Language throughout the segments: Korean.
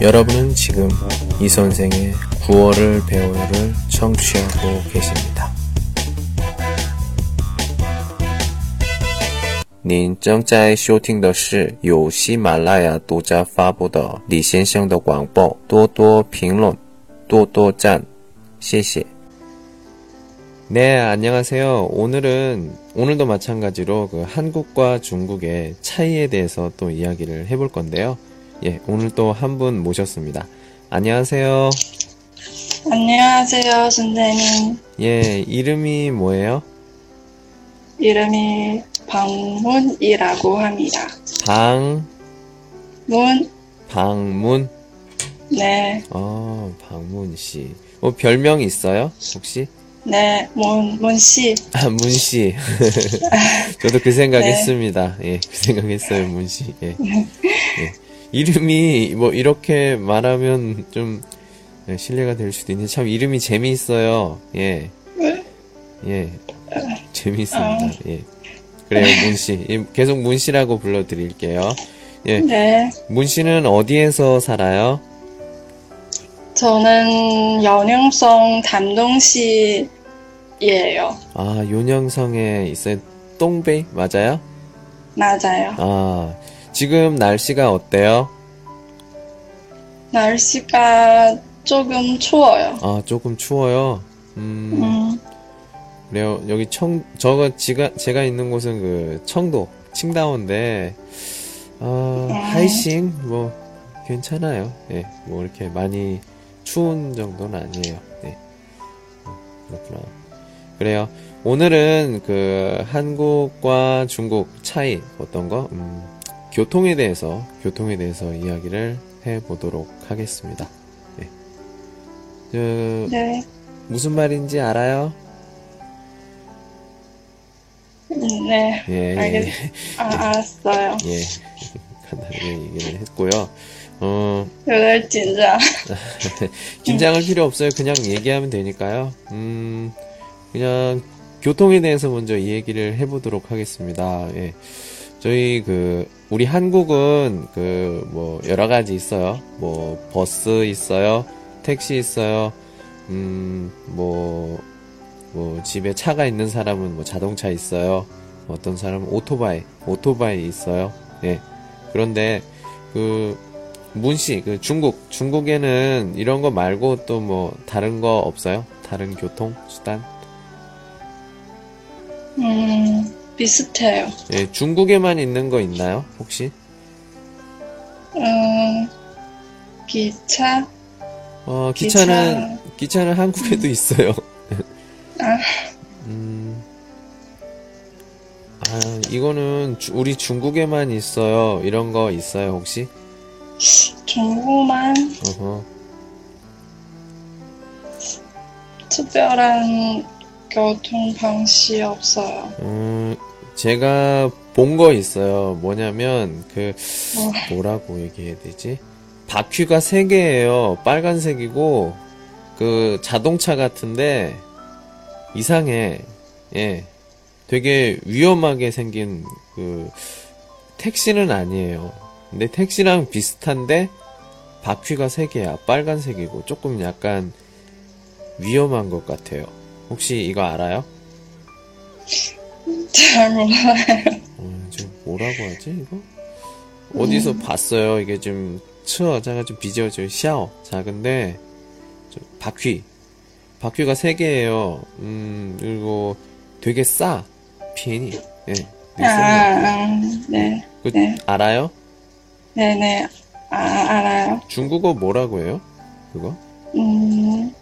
여러분은 지금 이 선생의 9월을 배우를 청취하고 계십니다. 您正在收听的是由喜马拉雅独家发布的李先生的广播，多多评论，多多赞，谢谢。 네, 안녕하세요. 오늘은, 오늘도 마찬가지로 그 한국과 중국의 차이에 대해서 또 이야기를 해볼 건데요. 예, 오늘 또 한 분 모셨습니다. 안녕하세요. 안녕하세요, 선생님. 예, 이름이 뭐예요? 이름이 방문이라고 합니다. 방, 문, 방문? 네, 어, 방문 씨. 뭐 별명 있어요? 혹시? 네, 문, 문씨. 아, 문 씨. 저도 그 생각 네. 했습니다. 예, 그 생각 했어요, 문 씨. 예. 예. 이름이 뭐 이렇게 말하면 좀 예, 신뢰가 될 수도 있는데 참 이름이 재미있어요. 예. 예. 재미있습니다. 예. 그래요, 문 씨. 예, 계속 문 씨라고 불러드릴게요. 예. 네, 문 씨는 어디에서 살아요? 저는 연영성 담동시예요. 아, 요녕성에 있어요. 똥베이 맞아요? 맞아요. 아, 지금 날씨가 어때요? 날씨가 조금 추워요. 아, 조금 추워요. 음, 음, 그래요. 여기 청, 저거, 지가, 제가 있는 곳은 그, 청도, 칭다오인데, 아, 하이싱, 뭐, 괜찮아요. 예, 뭐, 이렇게 많이 추운 정도는 아니에요. 네. 음, 그렇구나. 그래요. 오늘은 그, 한국과 중국 차이, 어떤 거? 음, 교통에 대해서 교통에 대해서 이야기를 해보도록 하겠습니다. 네. 그, 네. 무슨 말인지 알아요? 네. 네. 예, 예, 예, 알겠... 아, 네. 알았어요. 예. 간단하게 얘기를 했고요. 어. 오늘 긴장. 긴장할 필요 없어요. 그냥 얘기하면 되니까요. 음, 그냥 교통에 대해서 먼저 이 얘기를 해보도록 하겠습니다. 예. 저희 그 우리 한국은 그, 뭐, 여러 가지 있어요. 뭐, 버스 있어요. 택시 있어요. 음, 뭐, 뭐, 집에 차가 있는 사람은 뭐 자동차 있어요. 어떤 사람은 오토바이, 오토바이 있어요. 예. 그런데, 그, 문씨, 그 중국, 중국에는 이런 거 말고 또 뭐 다른 거 없어요? 다른 교통 수단? 음, 비슷해요. 예, 중국에만 있는 거 있나요? 혹시? 음, 기차? 어, 기차는 기차 는 한국에도 있어요. 아. 음. 아, 이거는 주- 우리 중국에만 있어요. 이런 거 있어요, 혹시? 중국만 어허. 특별한 교통 방식 없어요. 음, 제가 본 거 있어요. 뭐냐면, 그, 뭐라고 얘기해야 되지? 바퀴가 세 개예요. 빨간색이고, 그, 자동차 같은데, 이상해. 예. 되게 위험하게 생긴, 그, 택시는 아니에요. 근데 택시랑 비슷한데, 바퀴가 세 개야. 빨간색이고, 조금 약간 위험한 것 같아요. 혹시 이거 알아요? 잘 몰라요. 어, 지금 뭐라고 하지 이거? 어디서 봤어요? 이게 좀 츠어 자가 좀 비지어져 샤오 작은데 저 바퀴 바퀴가 세 개예요. 음 그리고 되게 싸 비엔이 예. 되게 아. 아, 네, 그 네. 알아요? 네, 네, 아, 알아요. 중국어 뭐라고 해요? 그거 음, 음,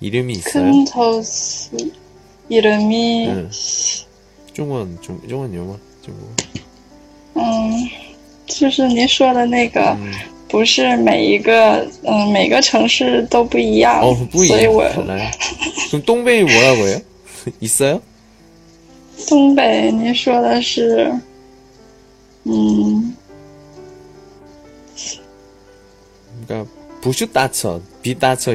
이름이 있어요? 큰 도시 이름이 응. 중원 중 중원 영어 중국 嗯，就是您说的那个， 음. 不是每一个嗯每个城市都不一样， 어, 뿌이 所以我 달라요. 그럼 똥배이 뭐라고 해요? 있어요? 东北您说的是，嗯， 그러니까 不是大车，比大车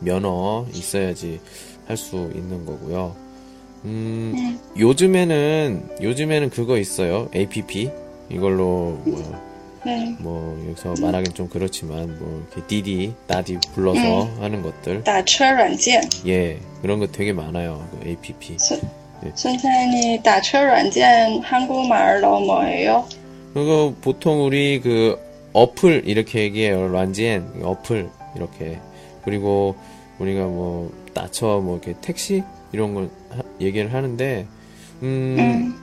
면허 있어야지 할 수 있는 거고요. 음, 요즘에는, 요즘에는 그거 있어요. APP. 이걸로 뭐, 嗯， 뭐, 여기서 말하긴 좀 그렇지만, 뭐, 이렇게 디디, 따디 불러서 하는 것들. 打车软件。 예, 그런 거 되게 많아요. 그 APP. 现 네. 现在你打车软件한국말로뭐예요？ 그리고 보통 우리 그 어플 이렇게 얘기해요. 란지엔 어플 이렇게 그리고 우리가 뭐 따쳐 뭐 이렇게 택시 이런 걸 하- 얘기를 하는데 음, 음.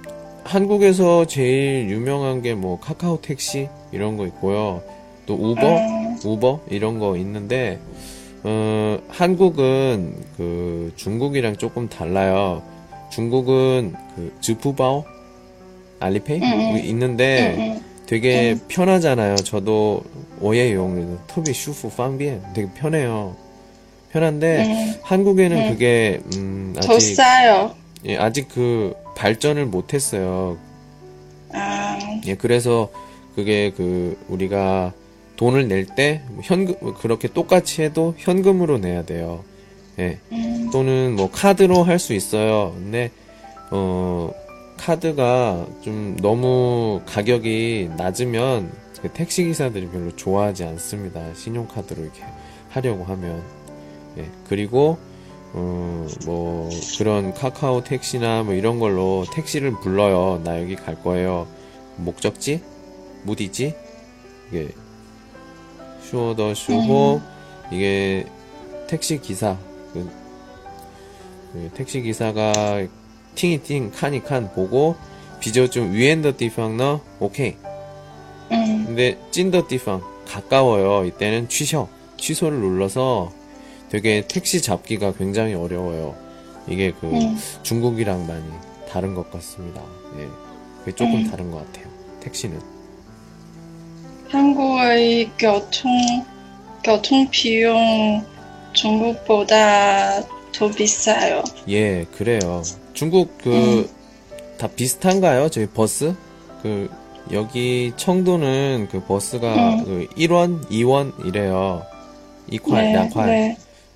한국에서 제일 유명한 게 뭐 카카오 택시 이런 거 있고요. 또 우버 음. 우버 이런 거 있는데 어, 한국은 그 중국이랑 조금 달라요. 중국은 그 지푸바오 알리페이 음, 음. 있는데 되게 음. 편하잖아요. 저도 오예용 터비 슈프 빵비엔 되게 편해요. 편한데 음. 한국에는 음. 그게 음, 더 아직 싸요. 예, 아직 그 발전을 못했어요. 아, 예, 그래서 그게 그 우리가 돈을 낼 때 현금 그렇게 똑같이 해도 현금으로 내야 돼요. 예. 음, 또는 뭐 카드로 할 수 있어요. 근데 어 카드가 좀 너무 가격이 낮으면 그 택시 기사들이 별로 좋아하지 않습니다. 신용카드로 이렇게 하려고 하면 예. 그리고 어 뭐 그런 카카오 택시나 뭐 이런 걸로 택시를 불러요. 나 여기 갈 거예요. 목적지? 무디지? 이게 슈어더 슈호. 이게 택시 기사. 그, 그 택시 기사가 팅이팅 칸이 칸 보고 비저 좀 위엔더 디팡 너? 오케이. 嗯 근데 찐더 디팡 가까워요. 이때는 취셔 취소를 눌러서 되게 택시 잡기가 굉장히 어려워요. 이게 그 음. 중국이랑 많이 다른 것 같습니다. 예. 그게 조금 음. 다른 것 같아요. 택시는. 한국의 교통 교통 비용 중국보다 더 비싸요. 예 그래요. 중국 그다 비슷한가요? 저희 버스? 그 여기 청도는 그 버스가 음. 그 1원 2원 이래요. 2块 네, 2块 네,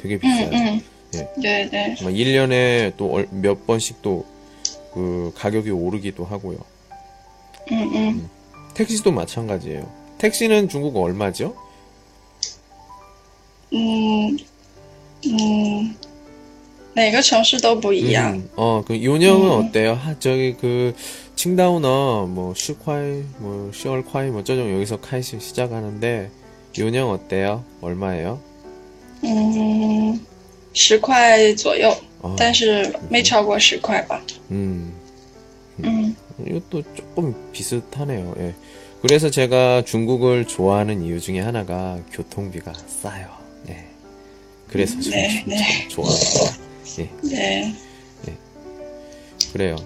되게 嗯 비싸요. 嗯， 예. 对对， 정말 1년에 또 몇 번씩 또 그 가격이 오르기도 하고요. 嗯嗯， 택시도 마찬가지예요. 택시는 중국 얼마죠? 嗯嗯，每个城市都不一样。 음, 어, 그 요령은 음. 어때요? 하, 저기 그 칭다우너 뭐 슈콰이 뭐 슈얼콰이 뭐 저정 여기서 카이시 시작하는데 요령 어때요? 얼마예요? 嗯，十块左右， 어, 但是没超过十块吧。 음, 嗯 이것도 조금 비슷하네요. 예. 그래서 제가 중국을 좋아하는 이유 중에 하나가 교통비가 싸요. 예. 그래서 저는 네, 네. 참 좋아합니다. 예. 对， 그래요.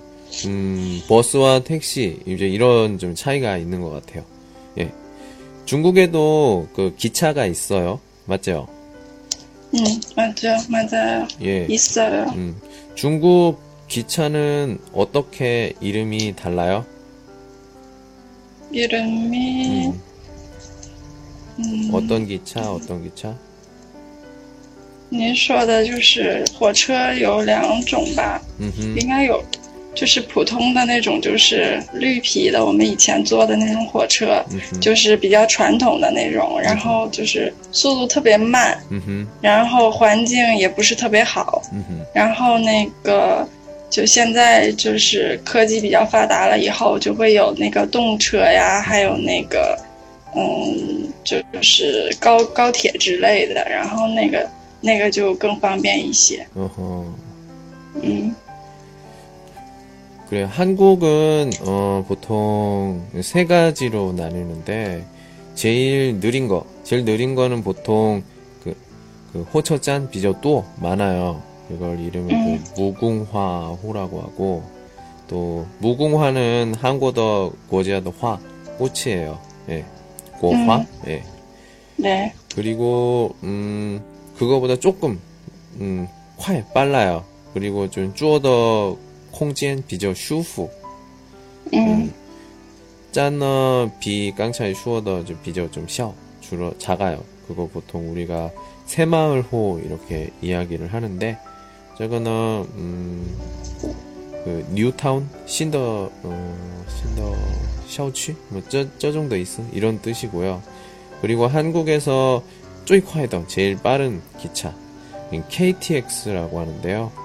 음, 버스와 택시, 이제 이런 좀 차이가 있는 것 같아요. 예. 중국에도 그 기차가 있어요. 맞죠? 嗯，맞아맞아요 예. 있어요 음, 중국 기차는 어떻게 이름이 달라요? 이름이 음, 음, 어떤 기차, 어떤 기차? 您说的就是火车有两种吧？ 음, 应该有， 就是普通的那种就是绿皮的我们以前坐的那种火车就是比较传统的那种然后就是速度特别慢然后环境也不是特别好然后那个就现在就是科技比较发达了以后就会有那个动车呀还有那个嗯就是高高铁之类的然后那个那个就更方便一些。嗯。 그래 한국은 어, 보통 세 가지로 나뉘는데 제일 느린 거, 제일 느린 거는 보통 그, 그 호처짠 비저또 많아요. 이걸 이름을 음. 그 무궁화호라고 하고 또 무궁화는 한국어 고지하도 화 꽃이에요. 예, 고화. 음. 예. 对， 그리고 음 그거보다 조금 음 快 빨라요. 그리고 좀 坐的空间比较舒服 嗯 站的 比刚才说的 좀 比较 좀 小. 주로 작아요. 그거 보통 우리가 새마을호 이렇게 이야기를 하는데 저거는 음 그 뉴타운 新的 어 新的小区 뭐저 저 정도 있어 이런 뜻이고요. 그리고 한국에서 쪼이콰이더 제일 빠른 기차 KTX라고 하는데요.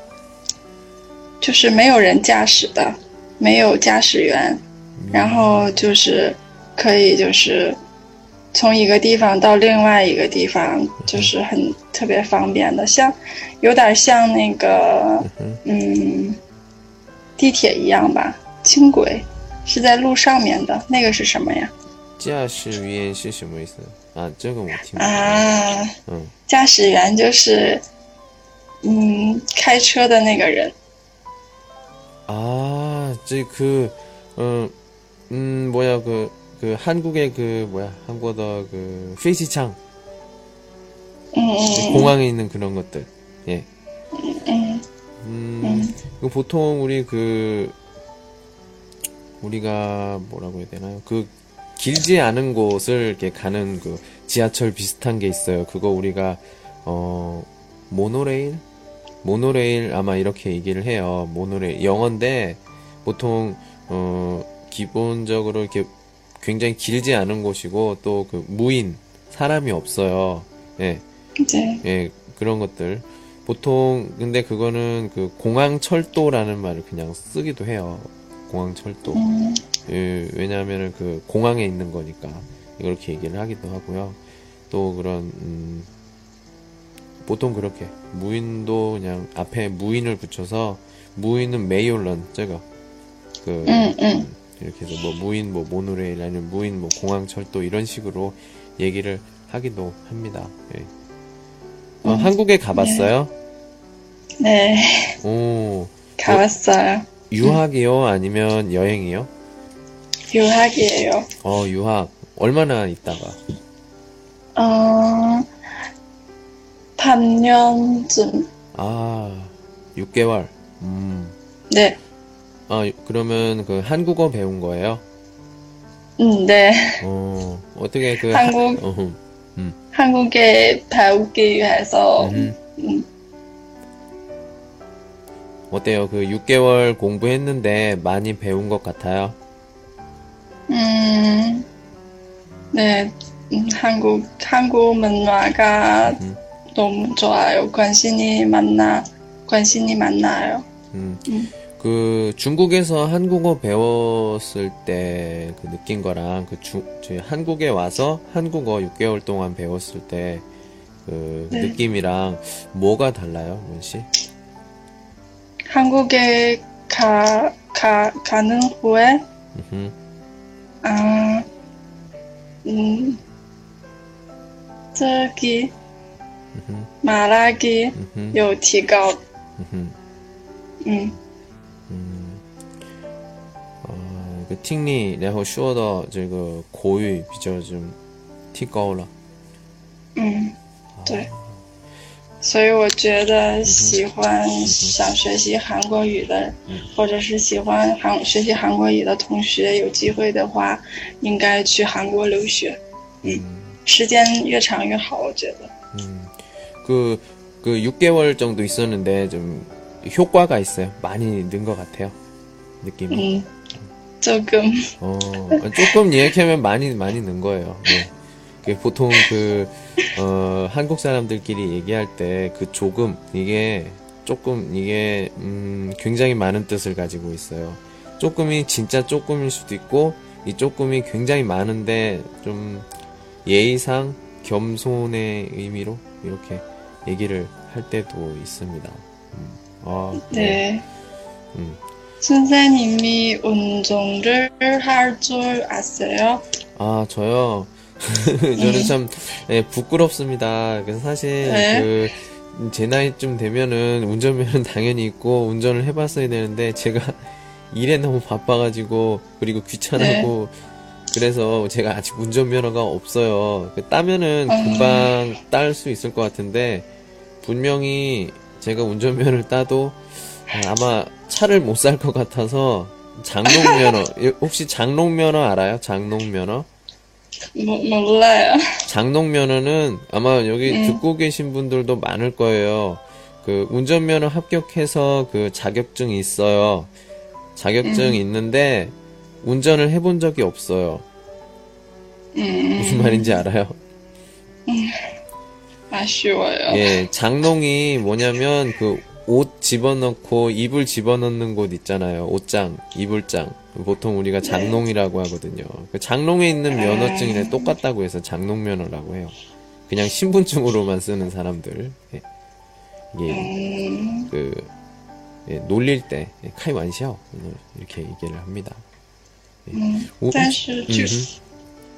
就是没有人驾驶的，没有驾驶员，然后就是可以就是从一个地方到另外一个地方，就是很特别方便的，像有点像那个嗯地铁一样吧，轻轨是在路上面的，那个是什么呀？驾驶员是什么意思啊？这个我听。啊，嗯，驾驶员就是嗯开车的那个人。 아, 이제 그, 어, 음, 뭐야, 그, 그, 한국의 그, 뭐야, 한국어 그, 페이시창. 그 예, 예, 예. 공항에 있는 그런 것들. 예. 음, 그 보통 우리 그, 우리가 뭐라고 해야 되나요? 그, 길지 않은 곳을 이렇게 가는 그 지하철 비슷한 게 있어요. 그거 우리가, 어, 모노레일? 모노레일 아마 이렇게 얘기를 해요. 모노레일. 영어인데, 보통, 어, 기본적으로 이렇게 굉장히 길지 않은 곳이고, 또 그 무인, 사람이 없어요. 예. 对。 예, 그런 것들. 보통, 근데 그거는 그 공항 철도라는 말을 그냥 쓰기도 해요. 공항 철도. 嗯 예, 왜냐하면은 그 공항에 있는 거니까. 이렇게 얘기를 하기도 하고요. 또 그런, 음, 보통 그렇게 무인도 그냥 앞에 무인을 붙여서 무인은 메이올런 제가 그 응, 응. 이렇게 해서 뭐 무인 뭐 모노레일 아니면 무인 뭐 공항 철도 이런 식으로 얘기를 하기도 합니다. 예. 어, 음. 한국에 가봤어요? 네. 네. 오. 뭐 가봤어요. 뭐, 유학이요? 아니면 여행이요? 유학이에요. 어, 유학. 얼마나 있다가? 어, 반년쯤. 아, 6개월. 음. 네, 아, 그러면 그 한국어 배운 거예요? 음, 네. 어, 어떻게 그 한국- 하, 어, 한국에 배우기 위해서, 음. 음, 어때요? 그 6개월 공부했는데 많이 배운 것 같아요? 음, 네, 음, 한국, 한국 문화가 음. 너무 좋아요. 관심이 많나, 관심이 많나요? 음. 음. 그 중국에서 한국어 배웠을 때 그 느낀 거랑 그 중, 저희 한국에 와서 한국어 6개월 동안 배웠을 때그 네. 느낌이랑 뭐가 달라요, 문 씨? 한국에 가, 가, 가는 후에, 음흠. 아, 음, 저기, 马拉基有提高。嗯哼，嗯，嗯，哦，听力，然后说到这个口语比较就提高了。嗯，对。所以我觉得喜欢想学习韩国语的，或者是喜欢韩学习韩国语的同学，有机会的话，应该去韩国留学。嗯，时间越长越好，我觉得。 그, 그 6개월 정도 있었는데 좀 효과가 있어요. 많이 는 것 같아요. 느낌이. 음, 조금. 어, 조금 얘기하면 많이, 많이 는 거예요. 네. 보통 그, 어, 한국 사람들끼리 얘기할 때 그 조금, 이게 조금, 이게, 음, 굉장히 많은 뜻을 가지고 있어요. 조금이 진짜 조금일 수도 있고, 이 조금이 굉장히 많은데, 좀 예의상 겸손의 의미로 이렇게 얘기를 할 때도 있습니다. 음, 아, 네. 음. 선생님이 운전을 할 줄 아세요? 아, 저요. 저는 참 예, 부끄럽습니다. 그래서 사실 네. 그 제 나이쯤 되면은 운전면허는 당연히 있고 운전을 해봤어야 되는데 제가 일에 너무 바빠가지고 그리고 귀찮고 그래서 제가 아직 운전면허가 없어요. 그 따면은 음. 금방 딸 수 있을 것 같은데 분명히 제가 운전면허를 따도 아마 차를 못 살 것 같아서 장롱면허 혹시 장롱면허 알아요? 장롱면허? 모, 몰라요. 장롱면허는 아마 여기 음. 듣고 계신 분들도 많을 거예요. 그 운전면허 합격해서 그 자격증이 있어요. 자격증 음. 있는데 운전을 해본 적이 없어요. 음, 무슨 말인지 알아요? 아쉬워요. 예, 장롱이 뭐냐면 그 옷 집어넣고 이불 집어넣는 곳 있잖아요. 옷장, 이불장. 보통 우리가 장롱이라고 하거든요. 그 장롱에 있는 면허증이랑 똑같다고 해서 장롱 면허라고 해요. 그냥 신분증으로만 쓰는 사람들. 예. 이게 음, 그 예, 놀릴 때 예, 카이 완샤오 이렇게 얘기를 합니다. 嗯， 오, 但是据、嗯哼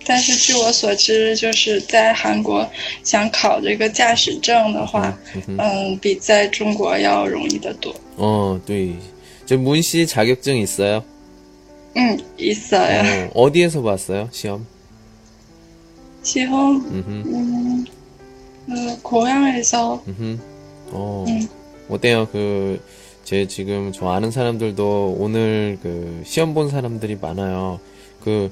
但是据我所知，就是在韩国想考这个驾驶证的话， 음, 嗯，比在中国要容易得多。 어, 또, 저 문씨 자격증 있어요? 음, 있어요. 어, 어디에서 봤어요? 시험? 시험, 음흠, 음, 그 고향에서 음흠. 어, 음. 어때요? 그, 제 지금 저 아는 사람들도 오늘 그 시험 본 사람들이 많아요. 그,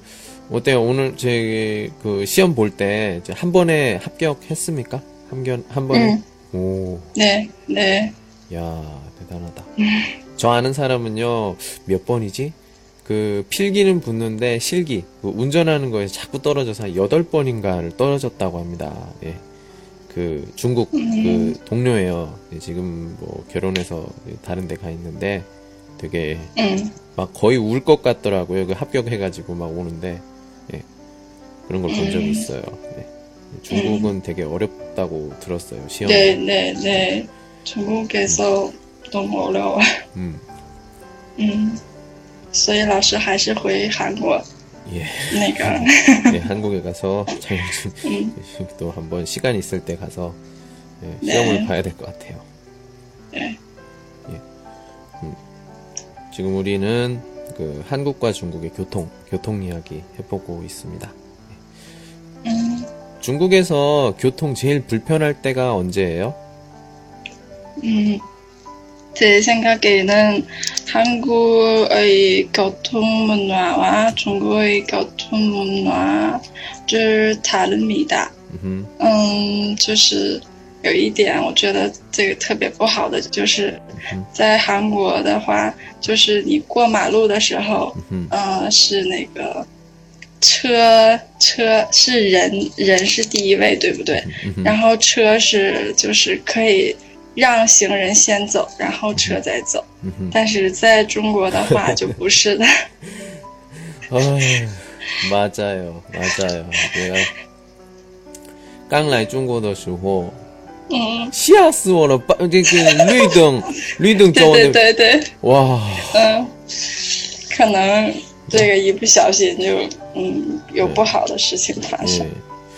어때요? 오늘 제 그 시험 볼 때 한 번에 합격했습니까? 한, 견, 한 번에? 음, 오, 네, 네, 야, 대단하다. 저 아는 사람은요, 몇 번이지? 그, 필기는 붙는데, 실기, 그 운전하는 거에서 자꾸 떨어져서 한 8번인가를 떨어졌다고 합니다. 예. 그, 중국, 그, 동료예요. 예, 지금 뭐, 결혼해서 다른 데 가 있는데, 되게, 음, 막 거의 울 것 같더라고요. 그 합격해가지고 막 오는데, 예. 그런 걸 본 적이 음. 있어요. 예. 중국은 되게 어렵다고 들었어요, 시험. 네, 네, 네. 중국에서 너무 어려워요. 음. 嗯，所以老师还是回韩国 예. 내가. 네, 예, 한국에 가서 자격증 음. 또 한번 시간 있을 때 가서 예, 네. 시험을 네. 봐야 될 것 같아요. 네. 예. 음. 지금 우리는 그 한국과 중국의 교통, 교통 이야기 해보고 있습니다. 예. 음. 중국에서 교통 제일 불편할 때가 언제예요? 음, 제 생각에는 한국의 교통 문화와 중국의 교통 문화를 다릅니다. 음, 嗯，就是有一点，我觉得这个特别不好的，就是嗯在韩国的话，就是你过马路的时候， 음, 呃，是那个车车是人人是第一位，对不对？ 음, 然后车是就是可以 让行人先走，然后车再走。但是在中国的话就不是的。哎。妈在哦，妈在哦。刚来中国的时候。嗯。吓死我了，把，这个绿灯。绿灯。对对对。哇。嗯。可能这个一不小心就嗯有不好的事情发生。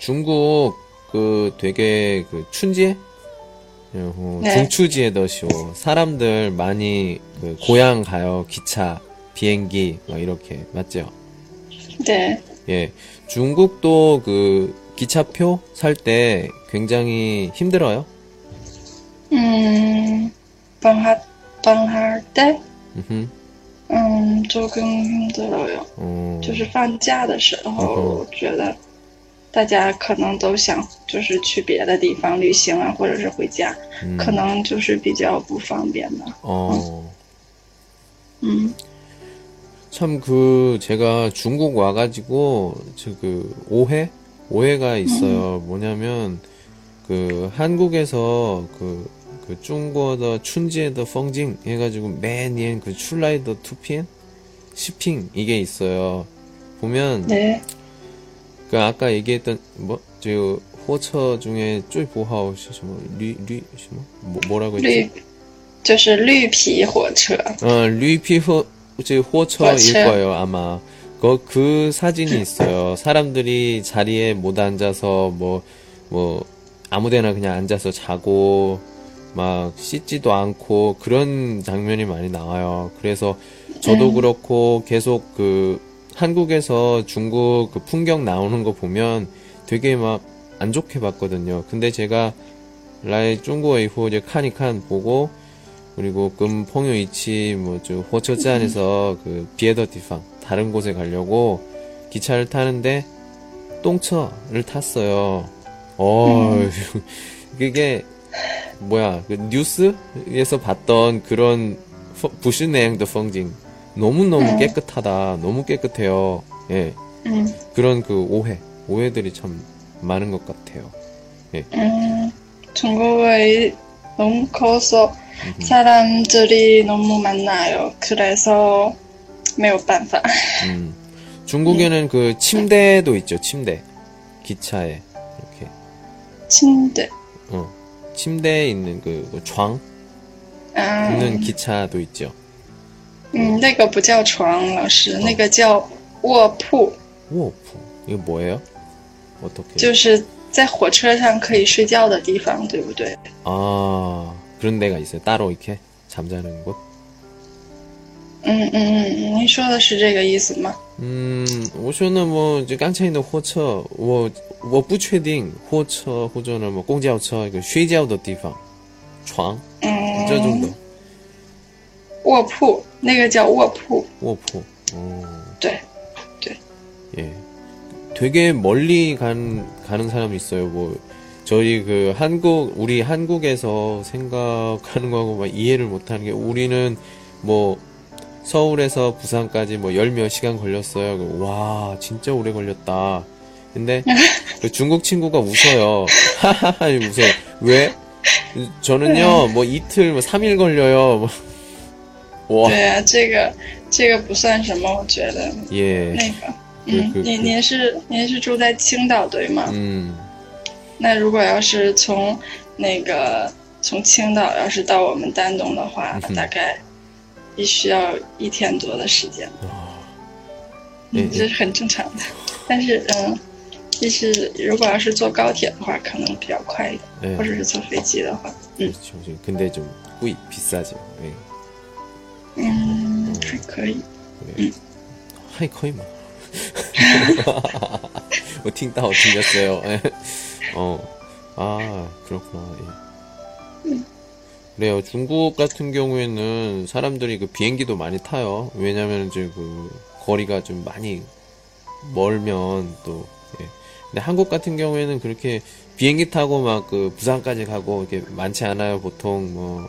중국 그 되게 그 춘지에 어, 네. 중추지에 더시오 사람들 많이 그 고향 가요 기차 비행기 뭐 이렇게 맞죠? 对， 예 중국도 그 기차표 살 때 굉장히 힘들어요. 嗯，帮哈帮哈对， 음흠. 嗯，就更 힘들어요。 어, 就是放假的时候，嗯我觉得 大家可能都想就是去别的地方旅行啊，或者是回家， 음, 可能就是比较不方便的。 어, 嗯 참 그 제가 중국 와가지고 저 그 오해 오해가 있어요. 뭐냐면 그 한국에서 그, 그 중국어 춘지에더 펑징 해가지고 매년 그 출라이더 투피엔 시핑 이게 있어요. 보면 对， 그 아까 얘기했던 뭐저 호처 중에 쪼이 보하오 뭐 류류 뭐 뭐라고 했지? 绿就是绿皮火车。 어, 루이피호, 저 호처일 호처. 거예요, 아마. 그, 그 사진이 있어요. 사람들이 자리에 못 앉아서, 뭐, 뭐, 아무 데나 그냥 앉아서 자고, 막, 씻지도 않고, 그런 장면이 많이 나와요. 그래서, 저도 음. 그렇고, 계속 그, 한국에서 중국 그 풍경 나오는 거 보면 되게 막, 안 좋게 봤거든요. 근데 제가, 라이 중국어 이후 이제 카니칸 보고, 그리고 금 펑요 이치 뭐저 호처지 안에서 그 비에더 디팡 다른 곳에 가려고 기차를 타는데 똥처를 탔어요. 어 그게 뭐야 그 뉴스에서 봤던 그런 부시 내양도 펑징 너무너무 네. 깨끗하다. 너무 깨끗해요. 예. 네. 그런 그 오해, 오해들이 참 많은 것 같아요. 예. 네. 음, 중국의 너무 커서 음흠. 사람들이 너무 많아요. 그래서 매우 반사. 음. 중국에는 음. 그 침대도 있죠. 침대. 기차에 이렇게. 침대. 어. 침대에 있는 그, 뭐, 그 좌. 아. 있는 기차도 있죠. 嗯，那个不叫床，老师，那个叫卧铺， 우오프. 이거 뭐예요? 어떻게? 就是在火车上可以睡觉的地方，对不对？ 아, 그런 데가 있어요. 따로 이렇게 잠자는 곳? 嗯嗯嗯嗯，您说的是这个意思吗？ 음, 我说呢, 뭐, 이제 깡차이는 호처, 我,我不确定, 호처, 호저는 뭐, 공交车, 이거, 睡觉的地方,床,嗯，这种的,卧铺， 那个叫卧铺， 우오프. 어. 对， 예. 되게 멀리 간, 가는 사람이 있어요. 뭐, 저희 그 한국, 우리 한국에서 생각하는 거하고 막 이해를 못 하는 게, 우리는 뭐, 서울에서 부산까지 뭐 열 몇 시간 걸렸어요. 그, 와, 진짜 오래 걸렸다. 근데, 그 중국 친구가 웃어요. 하하하, 웃어요. 왜? 저는요, 뭐 이틀, 뭐 3일 걸려요. 뭐. 와, 对啊，这个这个不算什么，我觉得 예. 那个，对嗯，对对您您是您是住在青岛对吗？ 음, 那如果要是从那个从青岛要是到我们丹东的话，嗯哼大概必须要一天多的时间，嗯嗯，这是很正常的。但是嗯，就是如果要是坐高铁的话，可能比较快一点， 예. 或者是坐飞机的话， 그렇죠. 근데 좀 꾸이 비싸죠. 예. 嗯，还可以。 하이 거의 뭐. 뭐 팅따오 튕겼어요. 예. 어. 아, 그렇구나. 예. 그래요. 중국 같은 경우에는 사람들이 그 비행기도 많이 타요. 왜냐면 이제 그 거리가 좀 많이 멀면 또 예. 근데 한국 같은 경우에는 그렇게 비행기 타고 막 그 부산까지 가고 이렇게 많지 않아요. 보통 뭐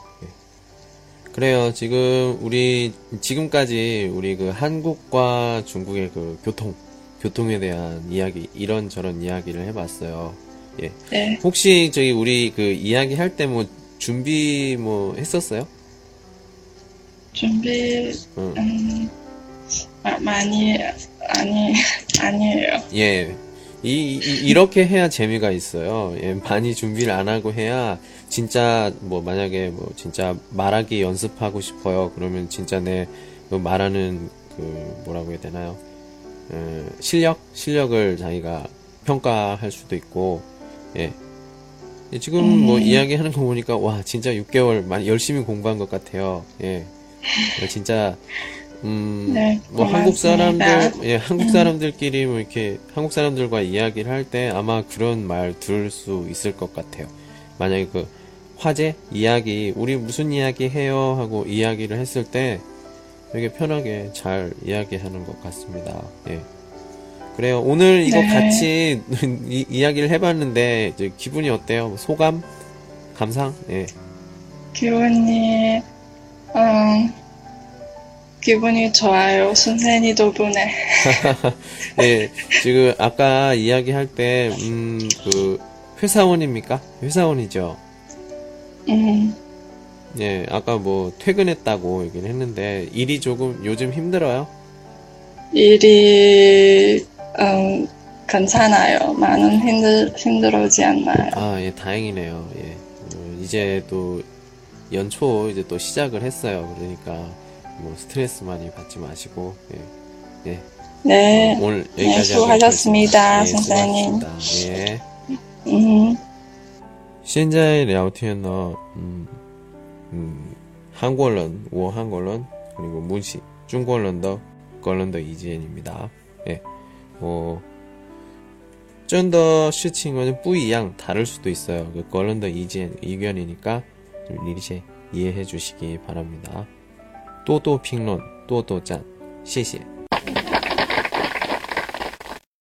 그래요. 지금 우리 지금까지 우리 그 한국과 중국의 그 교통 교통에 대한 이야기 이런저런 이야기를 해봤어요. 예. 네. 혹시 저기 우리 그 이야기 할 때 뭐 준비 뭐 했었어요? 준비 음, 음 아, 많이 아니 아니에요. 예. 이, 이, 이렇게 해야 재미가 있어요. 예, 많이 준비를 안 하고 해야 진짜 뭐 만약에 뭐 진짜 말하기 연습하고 싶어요. 그러면 진짜 내그 말하는 그 뭐라고 해야 되나요? 어, 실력 실력을 자기가 평가할 수도 있고 예. 예, 지금 뭐 음. 이야기하는 거 보니까 와 진짜 6개월 많이 열심히 공부한 것 같아요. 예. 예, 진짜 음, 네, 뭐 한국. 사람들, 예, 한국 사람들끼리 뭐 이렇게 한국 사람들과 이야기를 할 때 아마 그런 말 들을 수 있을 것 같아요. 만약에 그 화제 이야기, 우리 무슨 이야기 해요 하고 이야기를 했을 때 되게 편하게 잘 이야기하는 것 같습니다. 예. 그래요. 오늘 이거 네. 같이 이, 이 야기를 해봤는데 기분이 어때요? 소감? 감상? 예. 기분이, 음, 기분이 좋아요. 선생님 덕분에. 예, 지금 아까 이야기할 때, 음, 그, 회사원입니까? 회사원이죠. 음, 예, 아까 뭐 퇴근했다고 얘기를 했는데, 일이 조금 요즘 힘들어요? 일이, 음, 괜찮아요. 많은 힘들, 힘들어지 않나요? 아, 예, 다행이네요. 예. 어, 이제 또 연초 이제 또 시작을 했어요. 그러니까 뭐 스트레스 많이 받지 마시고, 예. 예. 네, 어, 오늘 여기까지 네, 수고하셨습니다, 하겠습니다. 선생님. 예. 예. 嗯。 现在聊天呢，嗯嗯，韩国人，我韩国人，그리고문씨 중국人的个人的意见입니다。 예, 뭐, 真的事情은不一样, 다를 수도 있어요. 그个人的意见, 의견이니까 좀 이리시 이해해 주시기 바랍니다. 또또评论, 또또赞, 谢谢.